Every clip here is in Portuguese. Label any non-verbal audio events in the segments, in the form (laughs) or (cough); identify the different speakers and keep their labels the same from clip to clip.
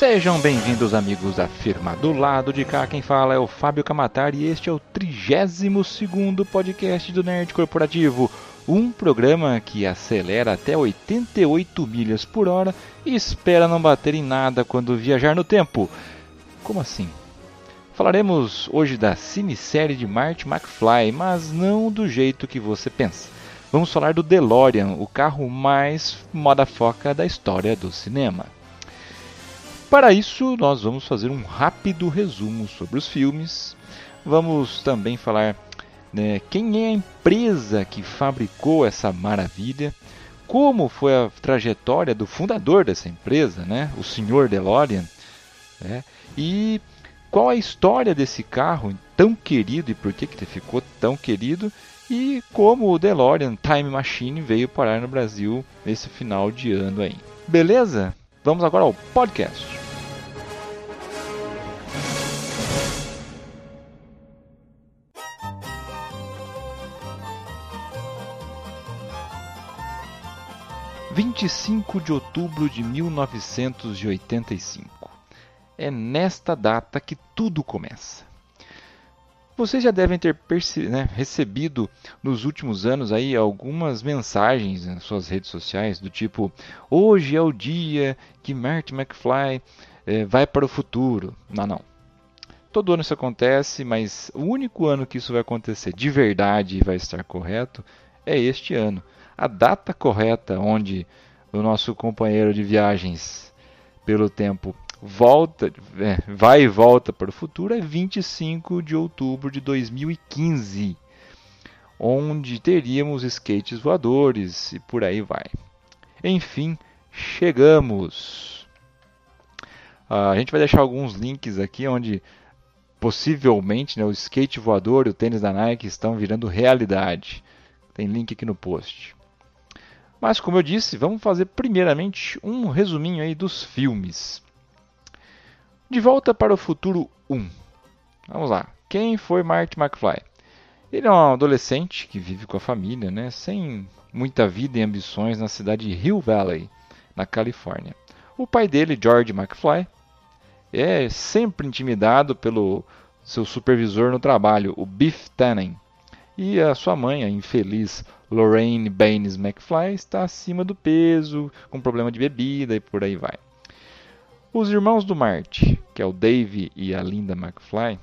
Speaker 1: Sejam bem-vindos, amigos da firma. Do lado de cá, quem fala é o Fábio Camatar e este é o 32 podcast do Nerd Corporativo. Um programa que acelera até 88 milhas por hora e espera não bater em nada quando viajar no tempo. Como assim? Falaremos hoje da cinesérie de Marty McFly, mas não do jeito que você pensa. Vamos falar do DeLorean, o carro mais moda foca da história do cinema. Para isso, nós vamos fazer um rápido resumo sobre os filmes. Vamos também falar né, quem é a empresa que fabricou essa maravilha, como foi a trajetória do fundador dessa empresa, né, o Sr. DeLorean, né, e qual a história desse carro tão querido e por que, que ficou tão querido e como o DeLorean Time Machine veio parar no Brasil nesse final de ano aí. Beleza? Vamos agora ao podcast. Vinte e cinco de outubro de 1985. É nesta data que tudo começa. Vocês já devem ter né, recebido nos últimos anos aí algumas mensagens nas suas redes sociais do tipo: hoje é o dia que Marty McFly é, vai para o futuro. Não, não. Todo ano isso acontece, mas o único ano que isso vai acontecer de verdade e vai estar correto é este ano. A data correta onde o nosso companheiro de viagens pelo tempo volta, é, vai e volta para o futuro é 25 de outubro de 2015, onde teríamos skates voadores e por aí vai. Enfim, chegamos. a gente vai deixar alguns links aqui onde possivelmente né, o skate voador e o tênis da Nike estão virando realidade. Tem link aqui no post. Mas como eu disse, vamos fazer primeiramente um resuminho aí dos filmes. De Volta para o Futuro 1. Vamos lá. Quem foi Marty McFly? Ele é um adolescente que vive com a família, né, sem muita vida e ambições na cidade de Hill Valley, na Califórnia. O pai dele, George McFly, é sempre intimidado pelo seu supervisor no trabalho, o Biff Tannen. E a sua mãe, a infeliz Lorraine Baines McFly, está acima do peso, com problema de bebida e por aí vai. Os irmãos do Marte, que é o Dave e a Linda McFly,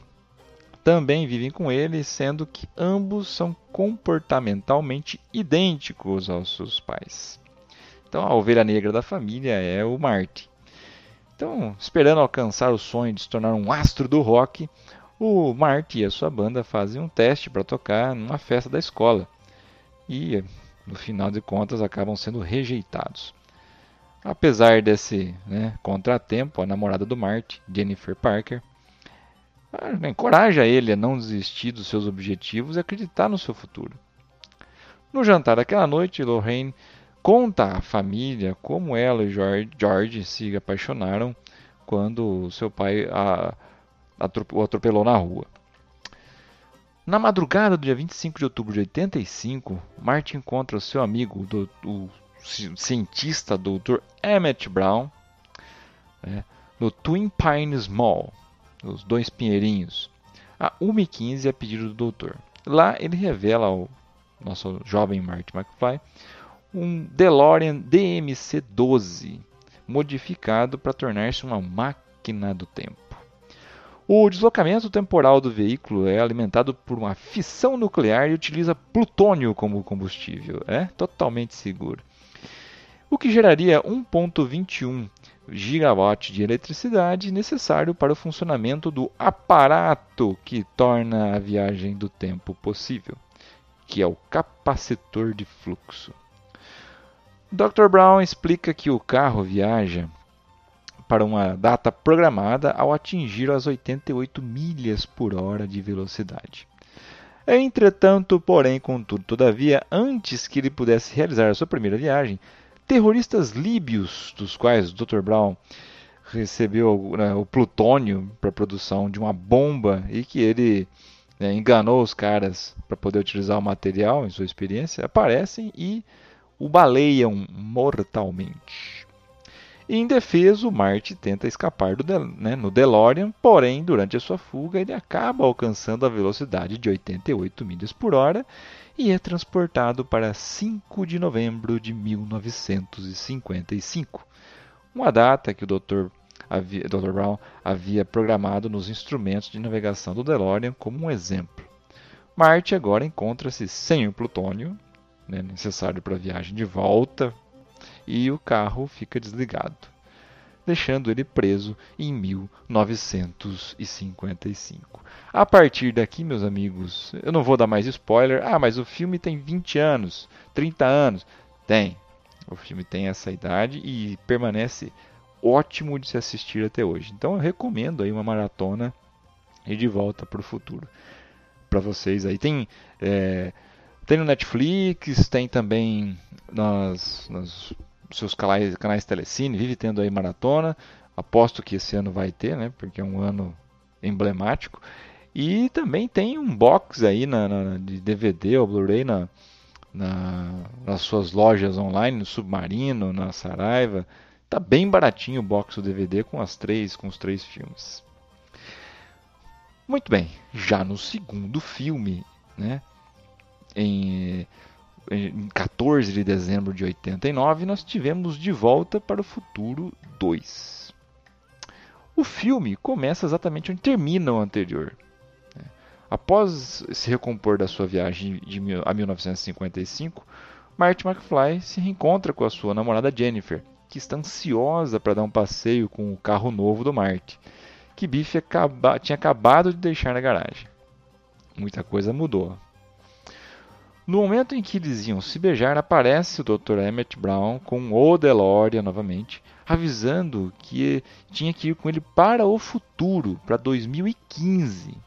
Speaker 1: também vivem com ele, sendo que ambos são comportamentalmente idênticos aos seus pais. Então a ovelha negra da família é o Marte. Então, esperando alcançar o sonho de se tornar um astro do rock, o Marty e a sua banda fazem um teste para tocar numa festa da escola. E, no final de contas, acabam sendo rejeitados. Apesar desse né, contratempo, a namorada do Marty, Jennifer Parker, ah, encoraja ele a não desistir dos seus objetivos e acreditar no seu futuro. No jantar daquela noite, Lorraine conta à família como ela e George, George se apaixonaram quando seu pai a, o atropelou na rua. Na madrugada do dia 25 de outubro de 85, Martin encontra o seu amigo, do, o cientista Dr. Emmett Brown, né, no Twin Pines Mall, os dois pinheirinhos, a 1h15 a pedido do doutor. Lá ele revela ao nosso jovem Marty McFly um DeLorean DMC-12 modificado para tornar-se uma máquina do tempo. O deslocamento temporal do veículo é alimentado por uma fissão nuclear e utiliza plutônio como combustível. É totalmente seguro o que geraria 1,21 gigawatt de eletricidade necessário para o funcionamento do aparato que torna a viagem do tempo possível, que é o capacitor de fluxo. Dr. Brown explica que o carro viaja para uma data programada ao atingir as 88 milhas por hora de velocidade. Entretanto, porém, contudo, todavia, antes que ele pudesse realizar a sua primeira viagem, terroristas líbios, dos quais o Dr. Brown recebeu né, o plutônio para a produção de uma bomba e que ele né, enganou os caras para poder utilizar o material em sua experiência, aparecem e o baleiam mortalmente. Indefeso, Marte tenta escapar do, né, no DeLorean, porém, durante a sua fuga, ele acaba alcançando a velocidade de 88 milhas por hora e é transportado para 5 de novembro de 1955, uma data que o Dr. Havia, Dr. Brown havia programado nos instrumentos de navegação do DeLorean como um exemplo. Marte agora encontra-se sem o plutônio né, necessário para a viagem de volta e o carro fica desligado, deixando ele preso em 1955. A partir daqui, meus amigos, eu não vou dar mais spoiler. Ah, mas o filme tem 20 anos, 30 anos. Tem. O filme tem essa idade e permanece ótimo de se assistir até hoje. Então eu recomendo aí uma maratona e de volta para o futuro para vocês aí. Tem é, tem no Netflix, tem também nas, nas seus canais, canais Telecine, vive tendo aí maratona. Aposto que esse ano vai ter, né? Porque é um ano emblemático. E também tem um box aí na, na de DVD ou Blu-ray na, na, nas suas lojas online, no Submarino, na Saraiva. Tá bem baratinho o box do DVD com as três, com os três filmes. Muito bem, já no segundo filme, né? em, 14 de dezembro de 89, nós tivemos De Volta para o Futuro 2. O filme começa exatamente onde termina o anterior. Né? Após se recompor da sua viagem de, a 1955, Marty McFly se reencontra com a sua namorada Jennifer, que está ansiosa para dar um passeio com o carro novo do Marty, que Biff acaba, tinha acabado de deixar na garagem. Muita coisa mudou. No momento em que eles iam se beijar, aparece o Dr. Emmett Brown com o DeLorean novamente, avisando que tinha que ir com ele para o futuro, para 2015.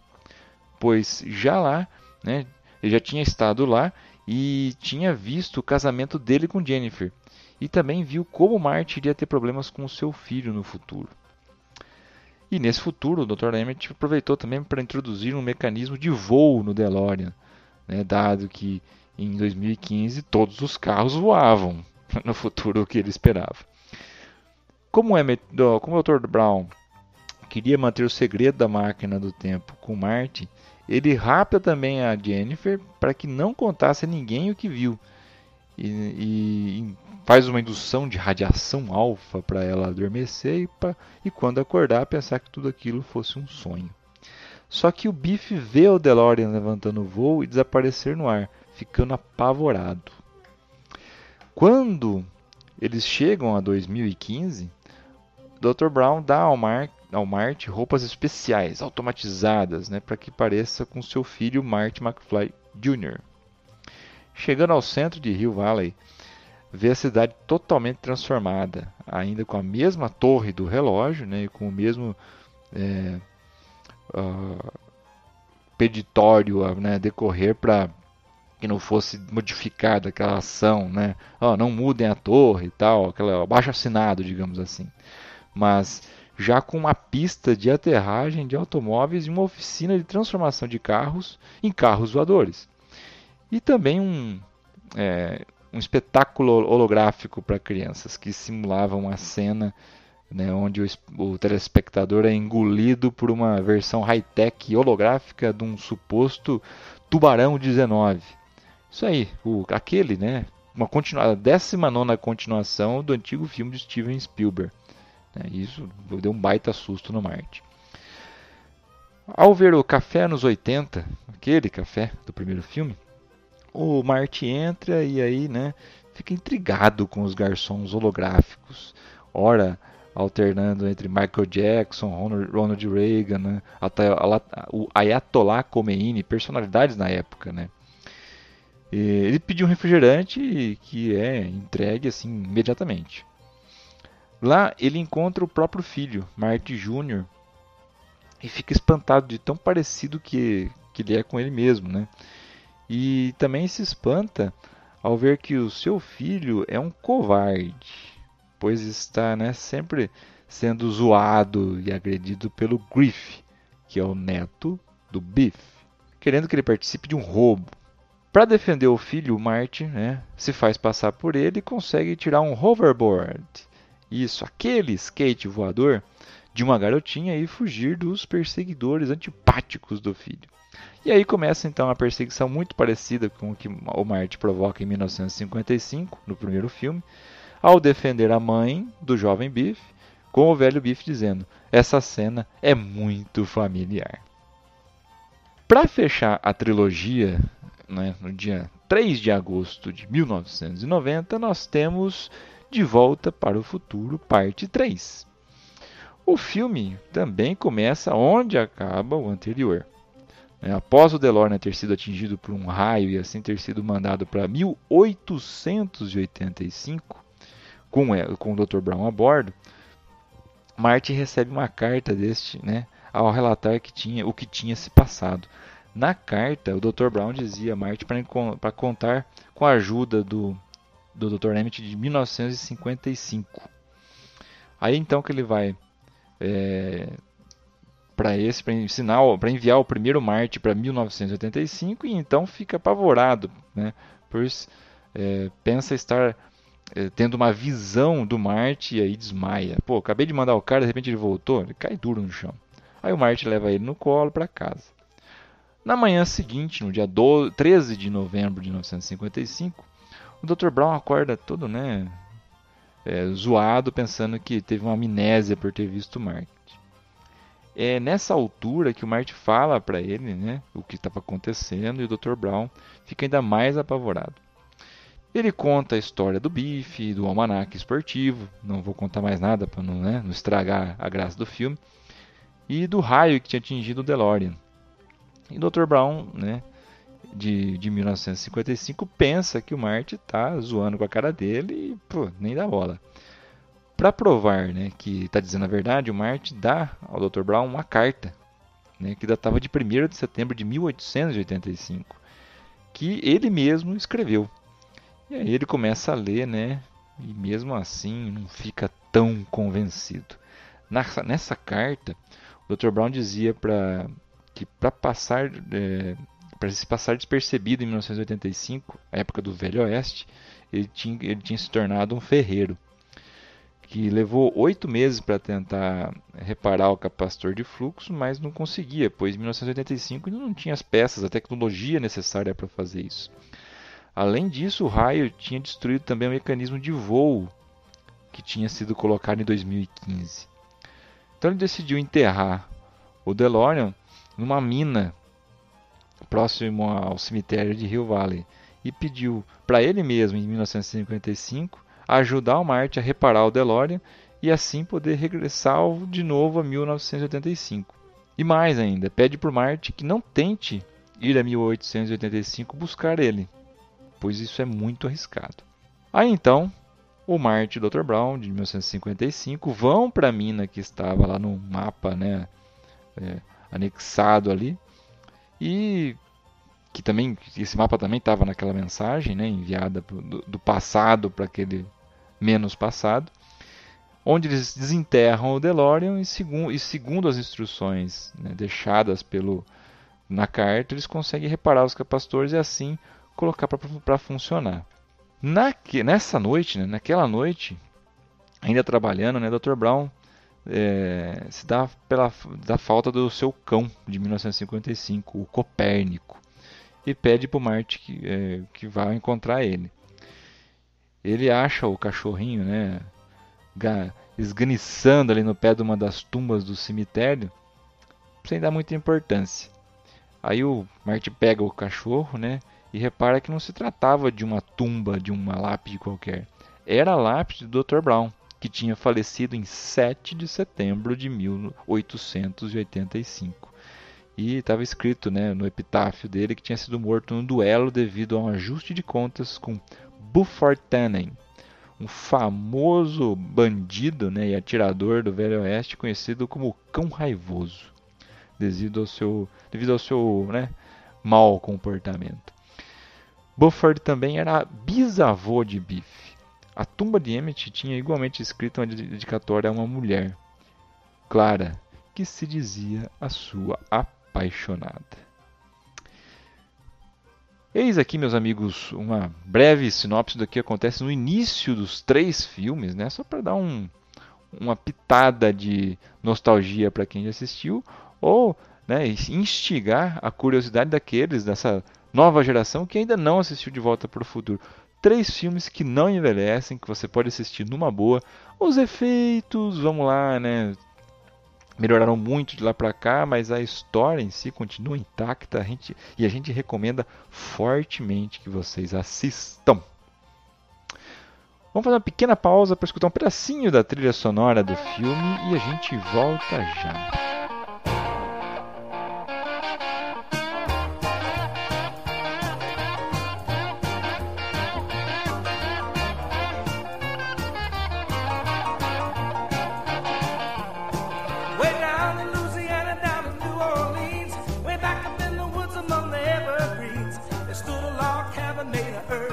Speaker 1: Pois já lá, né, ele já tinha estado lá e tinha visto o casamento dele com Jennifer. E também viu como Marty iria ter problemas com seu filho no futuro. E nesse futuro, o Dr. Emmett aproveitou também para introduzir um mecanismo de voo no DeLorean né, dado que em 2015 todos os carros voavam (laughs) no futuro que ele esperava. Como, é, como o Dr. Brown queria manter o segredo da máquina do tempo com Marty, ele rapta também a Jennifer para que não contasse a ninguém o que viu. E, e faz uma indução de radiação alfa para ela adormecer e, pra, e quando acordar pensar que tudo aquilo fosse um sonho. Só que o Biff vê o DeLorean levantando o voo e desaparecer no ar, ficando apavorado. Quando eles chegam a 2015, Dr. Brown dá ao, Mar ao Mart roupas especiais, automatizadas, né, para que pareça com seu filho Marty McFly Jr. Chegando ao centro de Hill Valley, vê a cidade totalmente transformada, ainda com a mesma torre do relógio, né, e com o mesmo é, uh, peditório a né, decorrer para que não fosse modificada aquela ação, né? Oh, não mudem a torre e tal, aquela abaixo assinado, digamos assim. Mas já com uma pista de aterragem de automóveis e uma oficina de transformação de carros em carros voadores. E também um, é, um espetáculo holográfico para crianças que simulava uma cena né, onde o, o, telespectador é engolido por uma versão high-tech holográfica de um suposto Tubarão 19. Isso aí, o, aquele, né, uma continua, a 19 continuação do antigo filme de Steven Spielberg. Né, isso deu um baita susto no Marte. Ao ver o café nos 80, aquele café do primeiro filme, o Marte entra e aí, né, fica intrigado com os garçons holográficos. Ora, alternando entre Michael Jackson, Ronald Reagan, né? o Ayatollah Khomeini, personalidades na época, né? Ele pediu um refrigerante que é entregue assim imediatamente. Lá ele encontra o próprio filho, Marty Jr., e fica espantado de tão parecido que, que ele é com ele mesmo, né? E também se espanta ao ver que o seu filho é um covarde, pois está né, sempre sendo zoado e agredido pelo Griff, que é o neto do Biff, querendo que ele participe de um roubo. Para defender o filho, o Marty né, se faz passar por ele e consegue tirar um hoverboard. Isso, aquele skate voador de uma garotinha e fugir dos perseguidores antipáticos do filho. E aí começa então a perseguição muito parecida com o que o Marty provoca em 1955, no primeiro filme, ao defender a mãe do jovem Biff, com o velho Biff dizendo: "Essa cena é muito familiar". Para fechar a trilogia, né, no dia 3 de agosto de 1990, nós temos de Volta para o Futuro, parte 3. O filme também começa onde acaba o anterior. É, após o DeLorean ter sido atingido por um raio e assim ter sido mandado para 1885, com, com o Dr. Brown a bordo, Marty recebe uma carta deste, né, ao relatar que tinha, o que tinha se passado. Na carta, o Dr. Brown dizia a Marty para contar com a ajuda do do Dr. Emmett de 1955. Aí então que ele vai é, para esse, para ensinar, para enviar o primeiro Marte para 1985 e então fica apavorado, né? Pois é, pensa estar é, tendo uma visão do Marte e aí desmaia. Pô, acabei de mandar o cara, de repente ele voltou, ele cai duro no chão. Aí o Marte leva ele no colo para casa. Na manhã seguinte, no dia 12, 13 de novembro de 1955, o Dr. Brown acorda todo, né, é, zoado, pensando que teve uma amnésia por ter visto o Mark. É nessa altura que o Marty fala para ele, né, o que estava acontecendo e o Dr. Brown fica ainda mais apavorado. Ele conta a história do bife, do almanaque esportivo, não vou contar mais nada para não, né, não estragar a graça do filme, e do raio que tinha atingido o DeLorean. E Dr. Brown, né, de, de 1955 pensa que o Marty está zoando com a cara dele e pô, nem dá bola. Para provar né, que está dizendo a verdade, o Marty dá ao Dr. Brown uma carta né, que datava de 1 de setembro de 1885, que ele mesmo escreveu. E aí ele começa a ler, né, e mesmo assim não fica tão convencido. Nessa, nessa carta, o Dr. Brown dizia para que para passar é, para se passar despercebido em 1985, a época do Velho Oeste, ele tinha, ele tinha se tornado um ferreiro, que levou oito meses para tentar reparar o capacitor de fluxo, mas não conseguia, pois em 1985 ele não tinha as peças, a tecnologia necessária para fazer isso. Além disso, o raio tinha destruído também o mecanismo de voo que tinha sido colocado em 2015. Então ele decidiu enterrar o DeLorean numa mina próximo ao cemitério de Hill Valley, e pediu para ele mesmo, em 1955, ajudar o Marte a reparar o DeLorean e assim poder regressar de novo a 1985. E mais ainda, pede para o Marte que não tente ir a 1885 buscar ele, pois isso é muito arriscado. Aí então, o Marte e o Dr. Brown, de 1955, vão para a mina que estava lá no mapa, né, é, anexado ali, e que também esse mapa também estava naquela mensagem né, enviada do, do passado para aquele menos passado, onde eles desenterram o DeLorean e, segundo, e segundo as instruções né, deixadas pelo na carta, eles conseguem reparar os capacitores e assim colocar para funcionar. Na, nessa noite, né, naquela noite, ainda trabalhando, né, Dr. Brown é, se dá pela da falta do seu cão de 1955, o Copérnico, e pede para o Marte que, é, que vá encontrar ele. Ele acha o cachorrinho, né, esganiçando ali no pé de uma das tumbas do cemitério, sem dar muita importância. Aí o Marte pega o cachorro, né, e repara que não se tratava de uma tumba, de uma lápide qualquer. Era a lápide do Dr. Brown que tinha falecido em 7 de setembro de 1885. e estava escrito né, no epitáfio dele que tinha sido morto num duelo devido a um ajuste de contas com Buford Tannen, um famoso bandido né, e atirador do Velho Oeste conhecido como Cão Raivoso, devido ao seu, devido ao seu né, mau comportamento. Buford também era bisavô de Biff. A tumba de Emmett tinha igualmente escrito uma dedicatória a uma mulher, Clara, que se dizia a sua apaixonada. Eis aqui, meus amigos, uma breve sinopse do que acontece no início dos três filmes, né? Só para dar um, uma pitada de nostalgia para quem já assistiu, ou né, instigar a curiosidade daqueles dessa nova geração que ainda não assistiu De Volta para o Futuro. Três filmes que não envelhecem, que você pode assistir numa boa. Os efeitos, vamos lá, né? melhoraram muito de lá para cá, mas a história em si continua intacta a gente, e a gente recomenda fortemente que vocês assistam. Vamos fazer uma pequena pausa para escutar um pedacinho da trilha sonora do filme e a gente volta já. haven't made earth.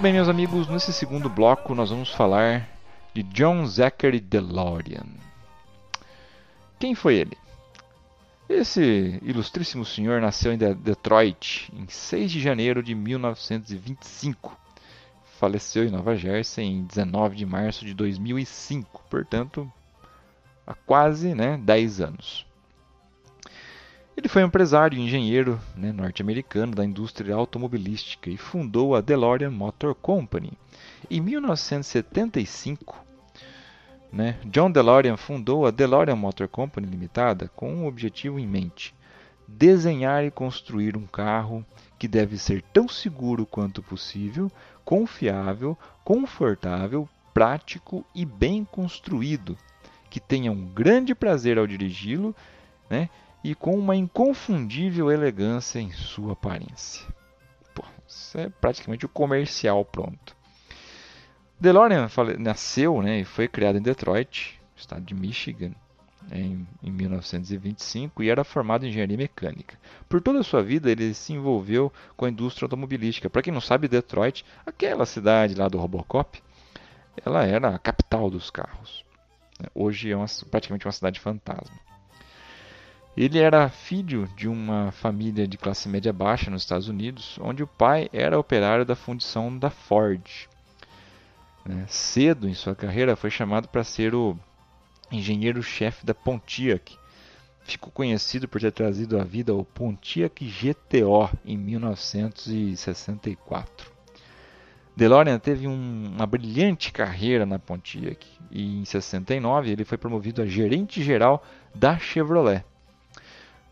Speaker 1: Muito bem, meus amigos, nesse segundo bloco nós vamos falar de John Zachary DeLorean. Quem foi ele? Esse ilustríssimo senhor nasceu em Detroit em 6 de janeiro de 1925. Faleceu em Nova Jersey em 19 de março de 2005, portanto, há quase né, 10 anos. Ele foi empresário e engenheiro né, norte-americano da indústria automobilística e fundou a DeLorean Motor Company. Em 1975, né, John DeLorean fundou a DeLorean Motor Company Limitada com um objetivo em mente: desenhar e construir um carro que deve ser tão seguro quanto possível, confiável, confortável, prático e bem construído, que tenha um grande prazer ao dirigi-lo né? E com uma inconfundível elegância em sua aparência. Pô, isso é praticamente o comercial pronto. DeLorean nasceu né, e foi criado em Detroit, estado de Michigan, em, em 1925 e era formado em engenharia mecânica. Por toda a sua vida, ele se envolveu com a indústria automobilística. Para quem não sabe, Detroit, aquela cidade lá do Robocop, ela era a capital dos carros. Hoje é uma, praticamente uma cidade fantasma. Ele era filho de uma família de classe média baixa nos Estados Unidos, onde o pai era operário da fundição da Ford. Né? Cedo em sua carreira foi chamado para ser o engenheiro-chefe da Pontiac. Ficou conhecido por ter trazido à vida o Pontiac GTO em 1964. DeLorean teve um, uma brilhante carreira na Pontiac e em 69 ele foi promovido a gerente geral da Chevrolet.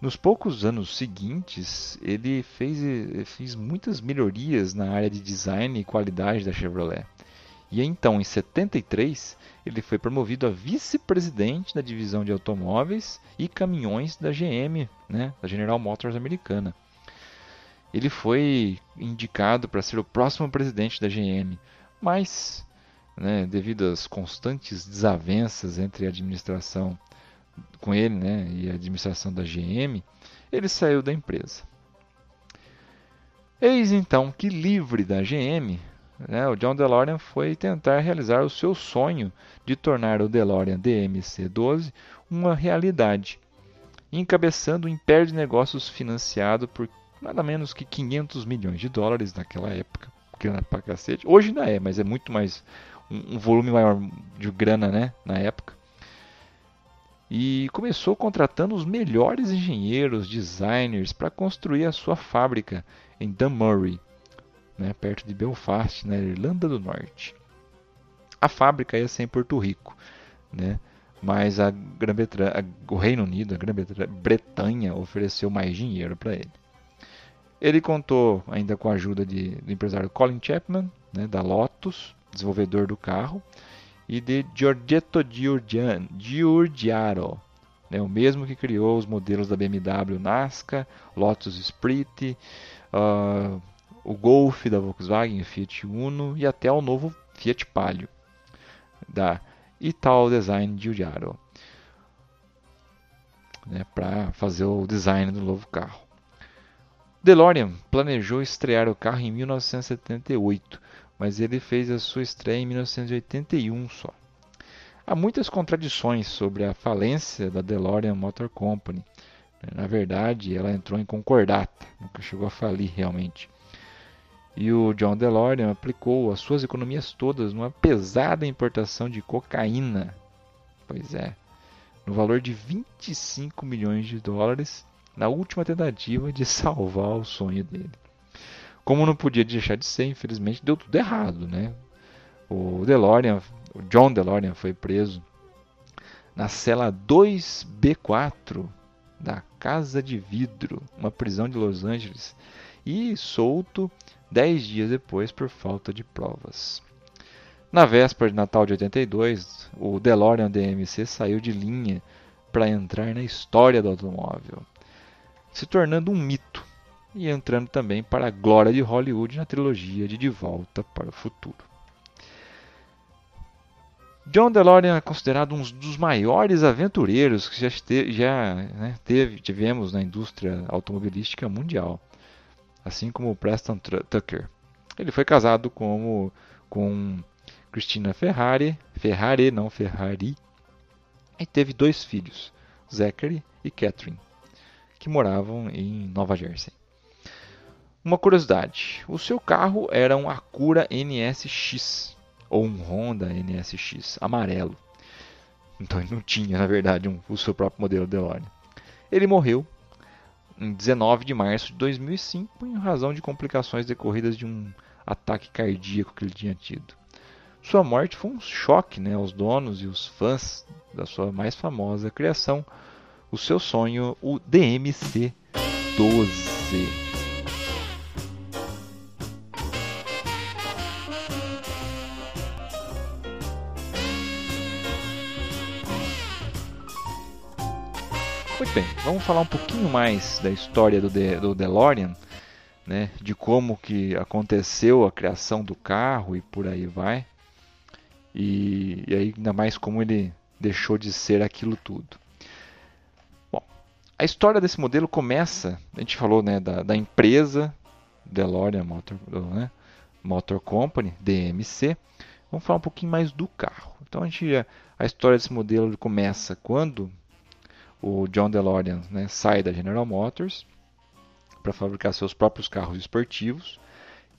Speaker 1: Nos poucos anos seguintes, ele fez, fez muitas melhorias na área de design e qualidade da Chevrolet. E então, em 73, ele foi promovido a vice-presidente da divisão de automóveis e caminhões da GM, né, da General Motors americana. Ele foi indicado para ser o próximo presidente da GM, mas, né, devido às constantes desavenças entre a administração com ele né, e a administração da GM, ele saiu da empresa. Eis então que, livre da GM, né, o John DeLorean foi tentar realizar o seu sonho de tornar o DeLorean DMC-12 uma realidade, encabeçando um império de negócios financiado por nada menos que 500 milhões de dólares naquela época, grana pra cacete. Hoje ainda é, mas é muito mais um, um volume maior de grana, né, na época. E começou contratando os melhores engenheiros, designers para construir a sua fábrica em Dunmurry, né, perto de Belfast, na Irlanda do Norte. A fábrica ia ser em Porto Rico, né, mas a a, o Reino Unido, a Grã-Bretanha, ofereceu mais dinheiro para ele. Ele contou ainda com a ajuda de, do empresário Colin Chapman, né, da Lotus, desenvolvedor do carro, e de Giorgetto Giugiaro, né, o mesmo que criou os modelos da BMW Nasca, Lotus Esprit, uh, o Golf da Volkswagen, Fiat Uno e até o novo Fiat Palio da Ital Design Giugiaro né, para fazer o design do novo carro. DeLorean planejou estrear o carro em 1978, mas ele fez a sua estreia em 1981 só. Há muitas contradições sobre a falência da DeLorean Motor Company. Na verdade, ela entrou em concordata, nunca chegou a falir realmente. E o John DeLorean aplicou as suas economias todas numa pesada importação de cocaína. Pois é, no valor de 25 milhões de dólares, na última tentativa de (laughs) salvar o sonho dele. Como não podia deixar de ser, infelizmente deu tudo errado, né? O DeLorean, o John DeLorean foi preso na cela 2B4 da Casa de Vidro, uma prisão de Los Angeles, e solto dez dias depois por falta de provas. Na véspera de Natal de 82, o DeLorean DMC saiu de linha para entrar na história do automóvel, se tornando um mito e entrando também para a glória de Hollywood na trilogia de De Volta para o Futuro. John DeLorean é considerado um dos maiores aventureiros que já, já né, teve, tivemos na indústria automobilística mundial assim como Preston Tucker. Ele foi casado com, com Christina Ferrari, Ferrari, não Ferrari, e teve dois filhos, Zachary e Catherine, que moravam em Nova Jersey. Uma curiosidade: o seu carro era um Acura NSX ou um Honda NSX amarelo. Então ele não tinha, na verdade, um, o seu próprio modelo DeLorean. Ele morreu em 19 de março de 2005 em razão de complicações decorridas de um ataque cardíaco que ele tinha tido. Sua morte foi um choque né, aos donos e os fãs da sua mais famosa criação, o seu sonho, o DMC-12. Muito bem, vamos falar um pouquinho mais da história do, De do DeLorean, né, de como que aconteceu a criação do carro e por aí vai. E, e aí ainda mais como ele deixou de ser aquilo tudo. Bom, a história desse modelo começa, a gente falou né, da, da empresa DeLorean Motor, né, Motor Company, DMC. Vamos falar um pouquinho mais do carro. Então a, gente, a história desse modelo começa quando o John DeLorean né, sai da General Motors para fabricar seus próprios carros esportivos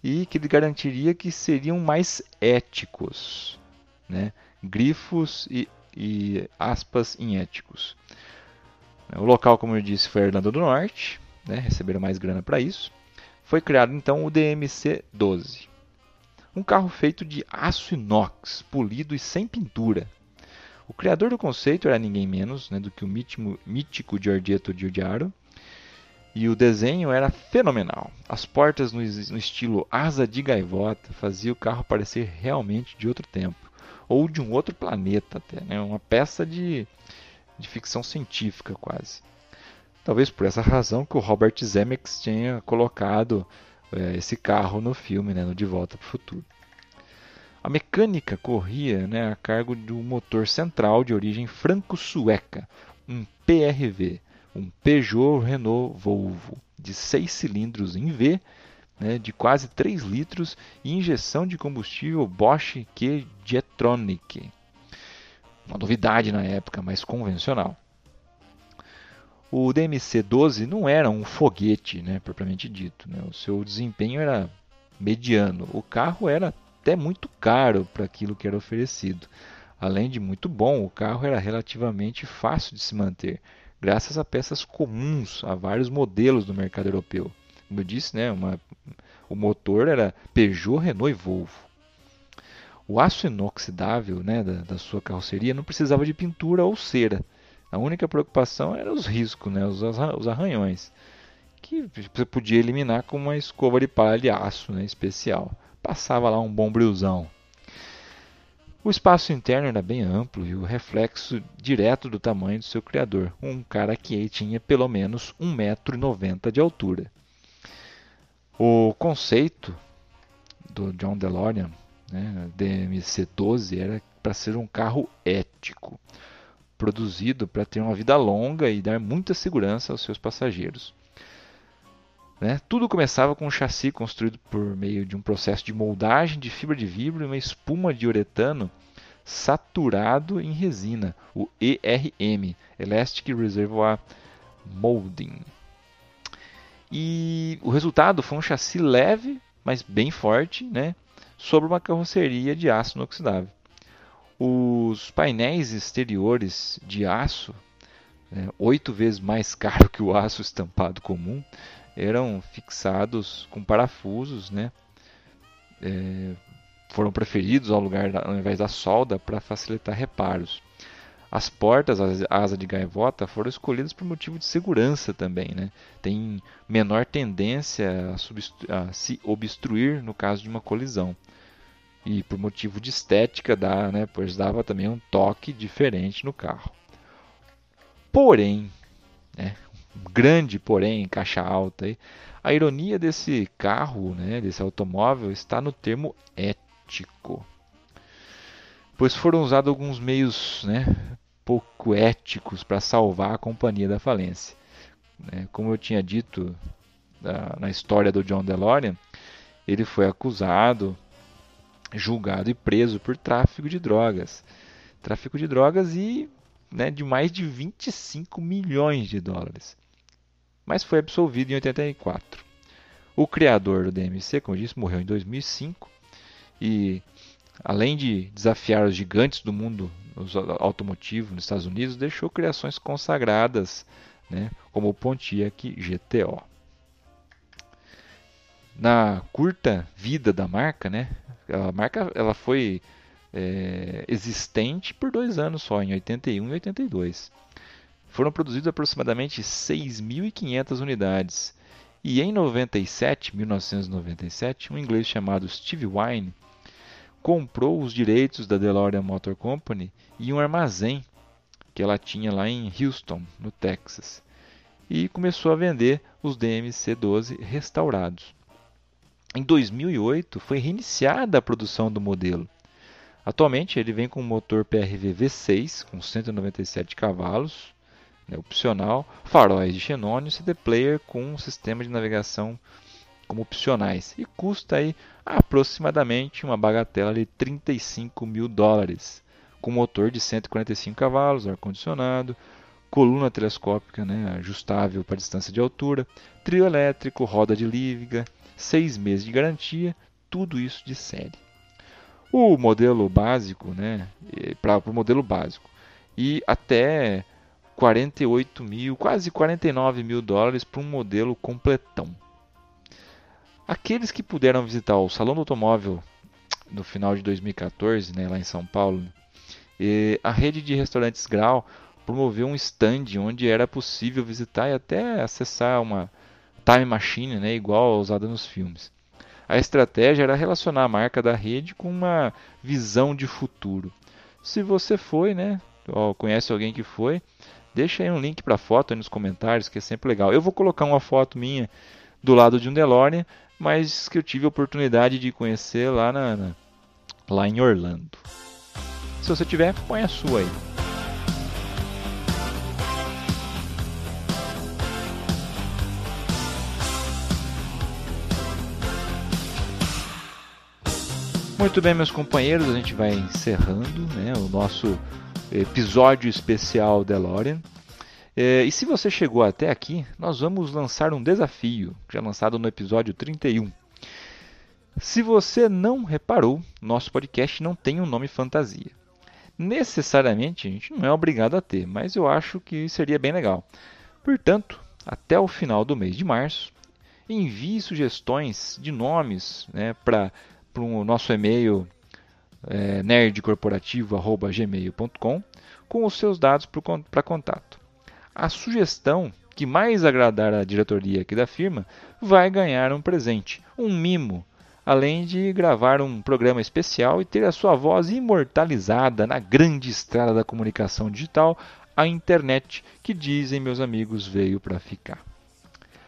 Speaker 1: e que ele garantiria que seriam mais éticos, né? grifos e, e aspas em éticos. O local, como eu disse, foi a Irlanda do Norte, né? receberam mais grana para isso. Foi criado então o DMC-12, um carro feito de aço inox, polido e sem pintura, o criador do conceito era ninguém menos né, do que o mítico, mítico Giorgetto Giugiaro, e o desenho era fenomenal. As portas no, no, estilo asa de gaivota faziam o carro parecer realmente de outro tempo, ou de um outro planeta até, né? uma peça de, de ficção científica quase. Talvez por essa razão que o Robert Zemeckis tenha colocado é, esse carro no filme, né, no De Volta para o Futuro. A mecânica corria né, a cargo do motor central de origem franco-sueca, um PRV, um Peugeot Renault Volvo, de 6 cilindros em V, né, de quase 3 litros e injeção de combustível Bosch Q Jetronic. Uma novidade na época, mas convencional. O DMC-12 não era um foguete, né, propriamente dito. Né? O seu desempenho era mediano. O carro era até muito caro para aquilo que era oferecido. Além de muito bom, o carro era relativamente fácil de se manter, graças a peças comuns a vários modelos do mercado europeu. Como eu disse, né, uma, o motor era Peugeot, Renault e Volvo. O aço inoxidável né, da, da, sua carroceria não precisava de pintura ou cera. A única preocupação era os riscos, né, os, os arranhões, que você podia eliminar com uma escova de palha de aço né, especial passava lá um bom brilzão. O espaço interno era bem amplo e o reflexo direto do tamanho do seu criador, um cara que tinha pelo menos 1,90m de altura. O conceito do John DeLorean, né, DMC-12, era para ser um carro ético, produzido para ter uma vida longa e dar muita segurança aos seus passageiros. Né? Tudo começava com um chassi construído por meio de um processo de moldagem de fibra de vidro e uma espuma de uretano saturado em resina, o ERM, Elastic Reservoir Molding. E o resultado foi um chassi leve, mas bem forte, né, sobre uma carroceria de aço inoxidável. Os painéis exteriores de aço, né, oito vezes mais (laughs) caro que o aço estampado comum, eram fixados com parafusos, né? É, foram preferidos ao lugar ao invés da solda para facilitar reparos. As portas, as asa de gaivota, foram escolhidas por motivo de segurança também, né? Tem menor tendência a, a se obstruir no caso de uma colisão. E por motivo de estética, dá, né? Pois dava também um toque diferente no carro. Porém, né? Grande, porém, caixa alta. Aí. A ironia desse carro, né, desse automóvel, está no termo ético. Pois foram usados alguns meios né, pouco éticos para salvar a companhia da falência. Né, como eu tinha dito na história do John DeLorean, ele foi acusado, julgado e preso por tráfico de drogas. Tráfico de drogas e né, de mais de 25 milhões de dólares mas foi absolvido em 84. O criador do DMC, como eu disse, morreu em 2005 e além de desafiar os gigantes do mundo automotivo nos Estados Unidos, deixou criações consagradas, né, como o Pontiac GTO. Na curta vida da marca, né, a marca ela foi é, existente por dois anos só, em 81 e 82. Foram produzidas aproximadamente 6.500 unidades. E em 97, 1997, um inglês chamado Steve Wine comprou os direitos da DeLorean Motor Company e um armazém que ela tinha lá em Houston, no Texas, e começou a vender os DMC-12 restaurados. Em 2008 foi reiniciada a produção do modelo. Atualmente ele vem com um motor PRV V6 com 197 cavalos, né, opcional, faróis de xenônio e CD player com um sistema de navegação como opcionais e custa aí aproximadamente uma bagatela de 35 mil dólares com motor de 145 cavalos, ar-condicionado, coluna telescópica né, ajustável para distância de altura, trio elétrico, roda de liga, seis meses de garantia, tudo isso de série. O modelo básico, né, para o modelo básico, e até 48 mil, quase 49 mil dólares para um modelo completão. Aqueles que puderam visitar o Salão do Automóvel no final de 2014, né, lá em São Paulo, a rede de restaurantes Grau promoveu um stand onde era possível visitar e até acessar uma time machine, né, igual usada nos filmes. A estratégia era relacionar a marca da rede com uma visão de futuro. Se você foi, né, ou conhece alguém que foi, deixa aí um link para a foto nos comentários, que é sempre legal. Eu vou colocar uma foto minha do lado de um DeLorean, mas que eu tive a oportunidade de conhecer lá, na, na lá em Orlando. Se você tiver, põe a sua aí. Muito bem, meus companheiros, a gente vai encerrando né, o nosso episódio especial DeLorean. É, e se você chegou até aqui, nós vamos lançar um desafio, já lançado no episódio 31. Se você não reparou, nosso podcast não tem um nome fantasia necessariamente a gente não é obrigado a ter, mas eu acho que seria bem legal. Portanto, até o final do mês de março, envie sugestões de nomes né, para o nosso e-mail é, nerdcorporativo.gmail.com com os seus dados para contato. A sugestão que mais agradar a diretoria aqui da firma vai ganhar um presente, um mimo além de gravar um programa especial e ter a sua voz imortalizada na grande estrada da comunicação digital, a internet, que dizem meus amigos veio para ficar.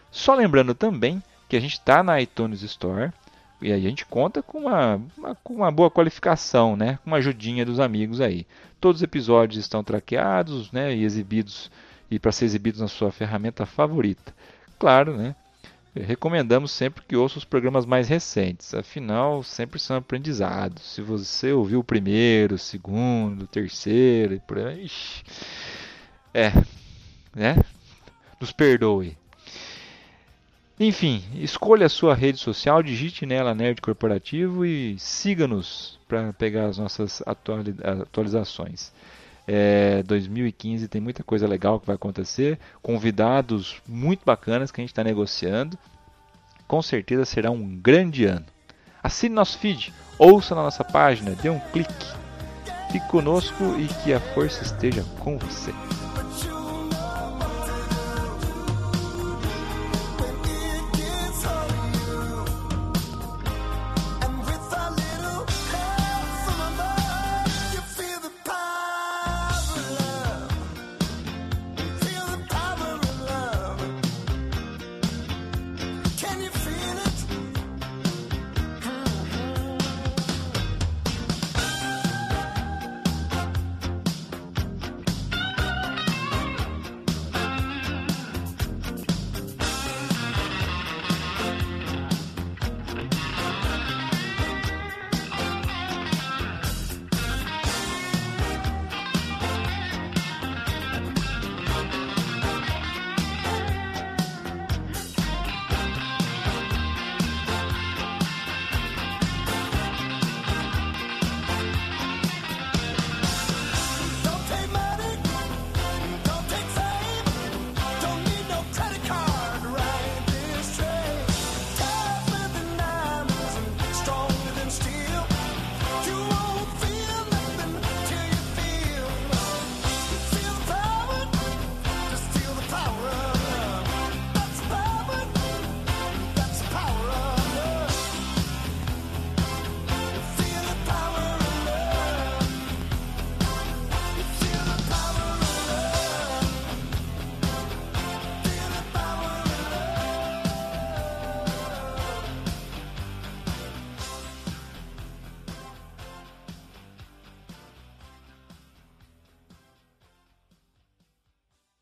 Speaker 1: Só lembrando também que a gente está na iTunes Store e a gente conta com uma, uma, com uma boa qualificação, né? com uma ajudinha dos amigos aí. Todos os episódios estão traqueados né? e exibidos e para ser exibidos na sua ferramenta favorita. Claro, né? Recomendamos sempre que ouça os programas mais recentes, afinal, sempre são aprendizados. Se você ouviu o primeiro, o segundo, o terceiro e por aí. É, né? Nos perdoe. Enfim, escolha a sua rede social, digite nela Nerd Corporativo e siga-nos para pegar as nossas atualizações. É, 2015 tem muita coisa legal que vai acontecer, convidados muito bacanas que a gente está negociando. Com certeza será um grande ano. Assine nosso feed, ouça na nossa página, dê um clique. Fique conosco e que a força esteja com você.